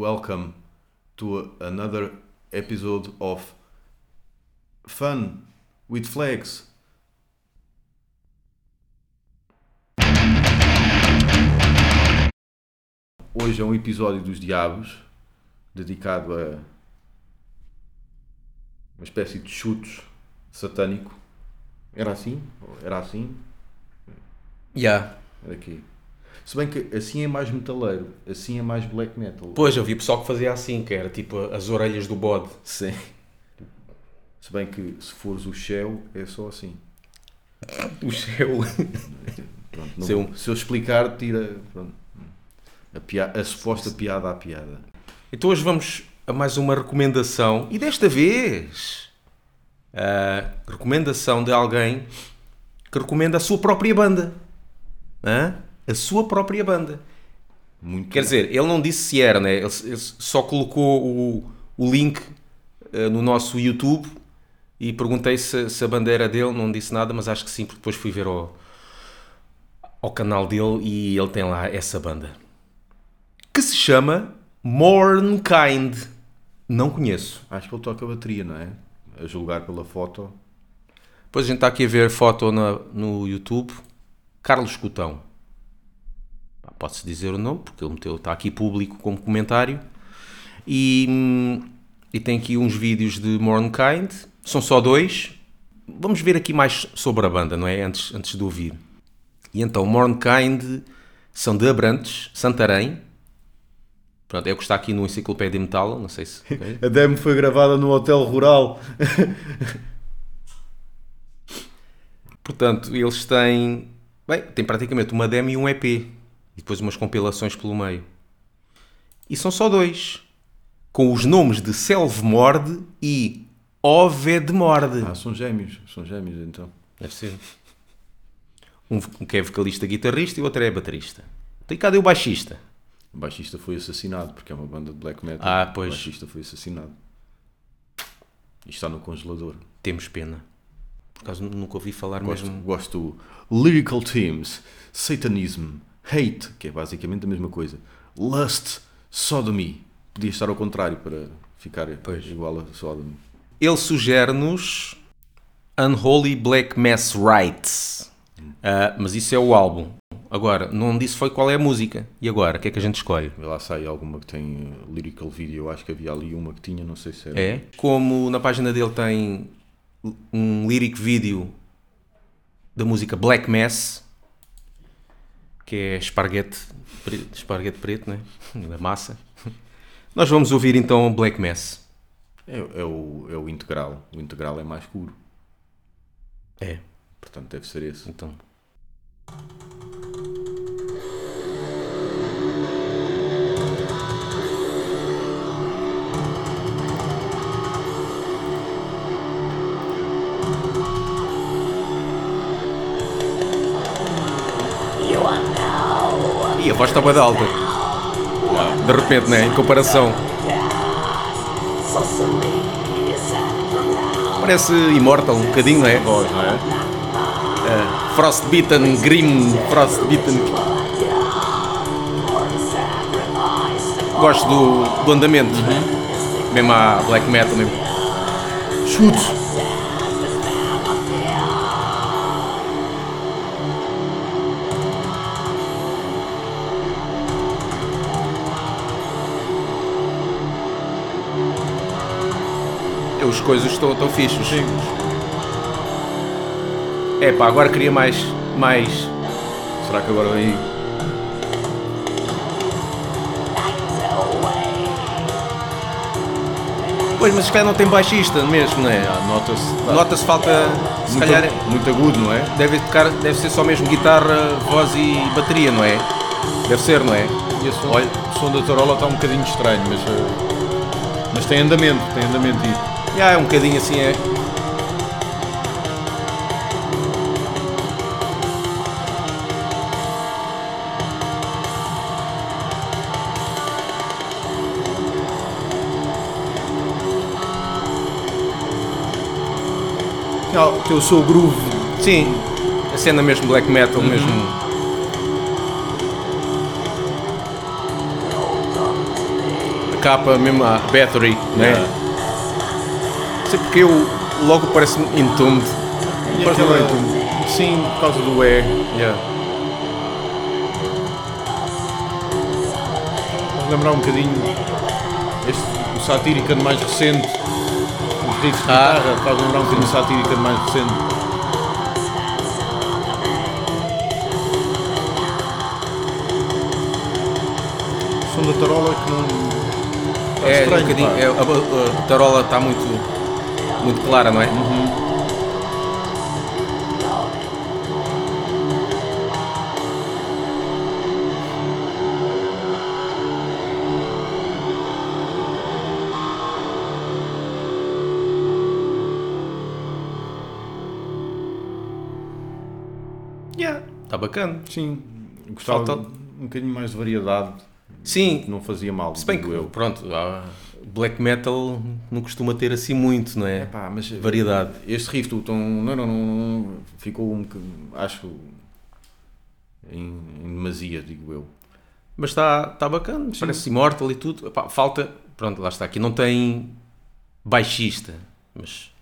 welcome to another episode of Fun with Flags. Hoje é um episódio dos Diabos dedicado a uma espécie de chutos satânico. Era assim? Era assim? Já. Era aqui. Se bem que assim é mais metaleiro, assim é mais black metal. Pois, eu vi pessoal que fazia assim, que era tipo as orelhas do bode. Sim. Se bem que se fores o Shell é só assim. O seu. Pronto, não- Seu- Se eu explicar, tira pronto, a, a suposta piada à piada. Então hoje vamos a mais uma recomendação. E desta vez, a recomendação de alguém que recomenda a sua própria banda. Hã? A sua própria banda. Muito Quer dizer, ele não disse se era, né? ele, ele só colocou o, o link eh, no nosso YouTube e perguntei se, se a banda era dele, não disse nada, mas acho que sim, porque depois fui ver ao, ao canal dele e ele tem lá essa banda que se chama Mornkind. Não conheço. Acho que ele toca bateria, não é? A julgar pela foto. Depois a gente está aqui a ver foto na- no YouTube. Carlos Cotão. Pode-se dizer o nome, porque ele meteu, está aqui público como comentário. E, e tem aqui uns vídeos de Mornkind. São só dois. Vamos ver aqui mais sobre a banda, não é? Antes, antes de ouvir. E então, Mornkind são de Abrantes, Santarém. Pronto, é o que está aqui no Enciclopédia Metal, não sei se... A demo foi gravada no Hotel Rural. Portanto, eles têm. Bem, tem praticamente uma demo e um EP. E depois umas compilações pelo meio. E são só dois. Com os nomes de Selvmord e Ovedmord. Ah, são gêmeos. São gêmeos então. Deve ser. Um que é vocalista guitarrista e o outro é baterista. Então, e cadê o baixista? O baixista foi assassinado porque é uma banda de black metal. Ah, pois. O baixista foi assassinado. E está no congelador. Temos pena. Por acaso nunca ouvi falar Gosto, mesmo. gosto Lyrical Themes, Satanism, Hate, que é basicamente a mesma coisa. Lust, Sodomy. Podia estar ao contrário para ficar Pois. igual a Sodomy. Ele sugere-nos Unholy Black Mass Rites. Ah, mas isso é o álbum. Agora, não disse foi qual é a música. E agora, o que é que a gente escolhe? Lá sai alguma que tem uh, lyrical video. Eu acho que havia ali uma que tinha, não sei se era. É? Como na página dele tem um lyric video da música Black Mass, que é esparguete preto, esparguete preto né? da massa. Nós vamos ouvir então Black Mass. É, é o, é o integral. O integral é mais escuro. É, Portanto, deve ser esse. então. E a voz está bem alta. De repente, né? Em comparação. Parece Immortal um bocadinho, não é? Voz, não é? Frostbitten, Grim, Frostbitten. Gosto do, do andamento. Mesmo a black metal mesmo. Chutes! As coisas estão tão fixos. É pá, agora queria mais. mais. Será que agora vem. Pois, mas se calhar não tem baixista mesmo, não é? Ah, Nota-se. Nota-se falta. Se muito, calhar muito agudo, não é? deve, tocar, deve ser só mesmo guitarra, voz e bateria, não é? Deve ser, não é? O som, o som da tarola está um bocadinho estranho, mas. uh, Mas tem andamento, tem andamento e Já é um bocadinho assim, é. Tem o seu groove. Sim, a cena mesmo black metal, mesmo. capa mesmo a Battery, né? Sei porque eu logo parece-me Entombed. Parece aquela- um Entombed. Sim, por causa do E. Yeah. Lembrar um bocadinho este, o Satirican mais recente. Os riffs de Ah. guitarra faz lembrar um bocadinho o Satirican mais recente. O som da tarola que não. Está É, um estranho, bocadinho, pá. é, a, a tarola está muito, muito clara, não é? Yeah, está bacana. Sim, gostava Falta- de um bocadinho mais de variedade. Sim, Não fazia mal, se bem que, eu. pronto, ah, black metal não costuma ter assim muito, não é? Epá, mas Variedade. Este riff do tom não, não, não, não, ficou um acho em, em demasia, digo eu. Mas está tá bacana, parece Immortal e tudo. Epá, falta, pronto, lá está. Aqui não tem baixista, mas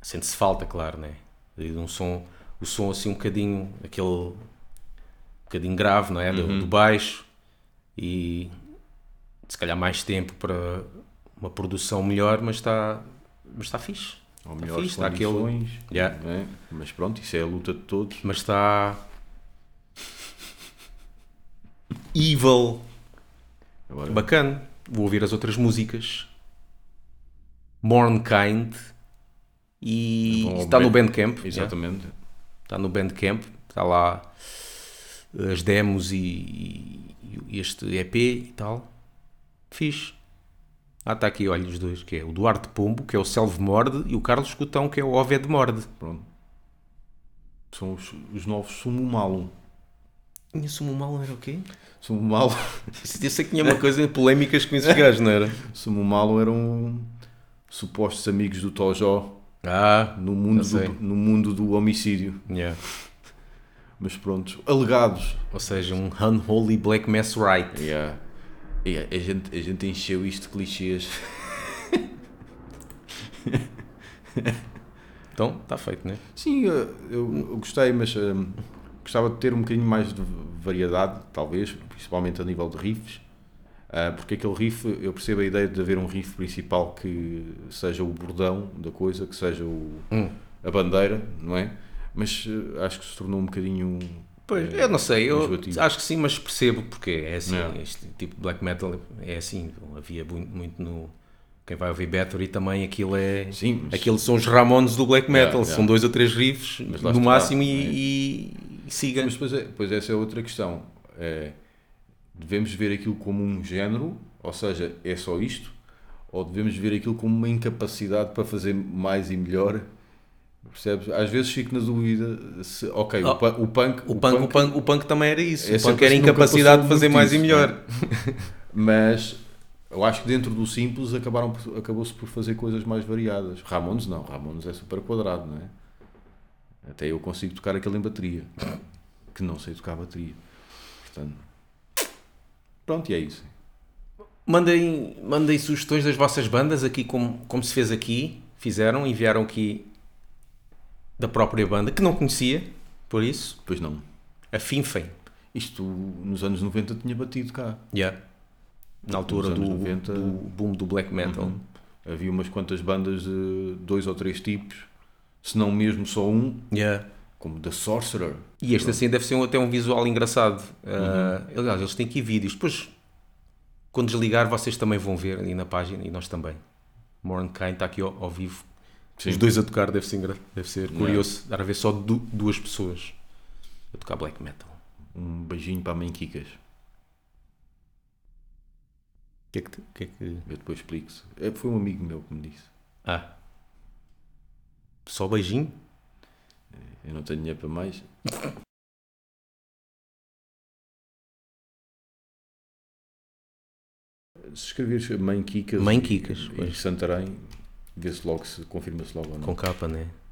sente-se falta, claro, né? De um som, o som assim um bocadinho, aquele um bocadinho grave, não é? Do, do baixo e se calhar mais tempo para uma produção melhor, mas está mas está fixe. Ou Está melhores fixe, está aquele- Yeah. né? mas pronto, isso é a luta de todos. Mas está evil, Agora, bacana. Vou ouvir as outras músicas. Mornkind e está no Band- Bandcamp. exatamente. Está no Bandcamp, está lá as demos e, e este EP e tal. Fixe. Ah, está aqui, olha os dois, que é o Duarte Pombo, que é o Selve Morde, e o Carlos Cotão, que é o Oved Morde. Pronto. São os, os novos Sumo Malum. Conheço o mal, não era o quê? Sumo Malum, Eu sei que tinha uma coisa polémicas com esses gajos, não era? Sumo Malum eram supostos amigos do Tojó Ah, no mundo, do, no mundo do homicídio. yeah. Mas pronto, alegados. Ou seja, um Unholy Black Mass Right. Yeah. Yeah, a, gente, a gente encheu isto de clichês. Então, está feito, né? Sim, eu, eu- eu gostei, mas hum, gostava de ter um bocadinho mais de variedade, talvez, principalmente a nível de riffs. Ah, porque aquele riff, eu percebo a ideia de haver um riff principal que seja o bordão da coisa, que seja o, Hum. a bandeira, não é? Mas eh, acho que se tornou um bocadinho. Pois, eh, eu não sei, eu acho que sim, mas percebo porque é assim, Não. este tipo de black metal é assim, havia muito, muito no... Quem vai ouvir Battery também, aquilo é... Sim, mas- Aquilo são os Ramones do black metal, Yeah, são yeah. dois ou três riffs lá no máximo e, não é? e, e siga. Mas depois, é, depois essa é outra questão. É, devemos ver aquilo como um género, ou seja, é só isto, ou devemos ver aquilo como uma incapacidade para fazer mais e melhor? Percebes? Às vezes fico na dúvida se, ok, Oh, o, pu- o punk, O punk, o, punk, o punk também era isso, É o punk era assim, incapacidade de fazer mais e isso, melhor. mas eu acho que dentro do simples acabaram acabou-se por fazer coisas mais variadas. Ramones não, Ramones é super quadrado, não é? Até eu consigo tocar aquele em bateria, que não sei tocar bateria. Portanto, pronto, e é isso. Mandem, mandem sugestões das vossas bandas aqui, como, como se fez aqui. Fizeram, enviaram aqui da própria banda, que não conhecia, por isso, Pois não. a Finfem. Isto nos anos 90 tinha batido cá. Yeah. Na altura do, anos 90. do boom do black metal. Uhum. Havia umas quantas bandas de dois ou três tipos, se não mesmo só um, Yeah. como The Sorcerer. E este assim deve ser um- até um visual engraçado. Uhum. aliás, eles têm aqui vídeos. Depois, quando desligar, vocês também vão ver ali na página e nós também. Mornkind está aqui ao, ao vivo. Sim. Os dois a tocar deve ser, deve ser curioso dar a ver só du- duas pessoas a tocar black metal. Um beijinho para a mãe Kikas. O que é que, que, é que... Eu depois explico-se. É, Foi um amigo meu que me disse. Ah. Só beijinho? Eu não tenho dinheiro para mais. Se escreveres Mãe Kikas, Mãe Kikas, em pois. Santarém, vê-se logo se confirma-se logo ou não. Com capa, né?